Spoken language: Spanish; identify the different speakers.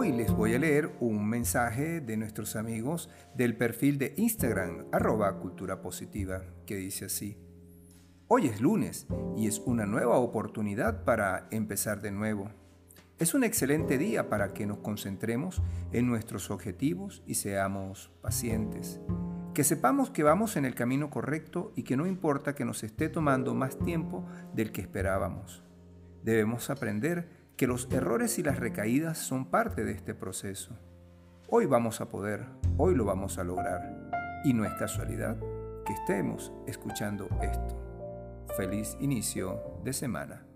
Speaker 1: Hoy les voy a leer un mensaje de nuestros amigos del perfil de Instagram, arroba cultura positiva, que dice así. Hoy es lunes y es una nueva oportunidad para empezar de nuevo. Es un excelente día para que nos concentremos en nuestros objetivos y seamos pacientes. Que sepamos que vamos en el camino correcto y que no importa que nos esté tomando más tiempo del que esperábamos. Debemos aprender que los errores y las recaídas son parte de este proceso. Hoy vamos a poder, hoy lo vamos a lograr. Y no es casualidad que estemos escuchando esto. Feliz inicio de semana.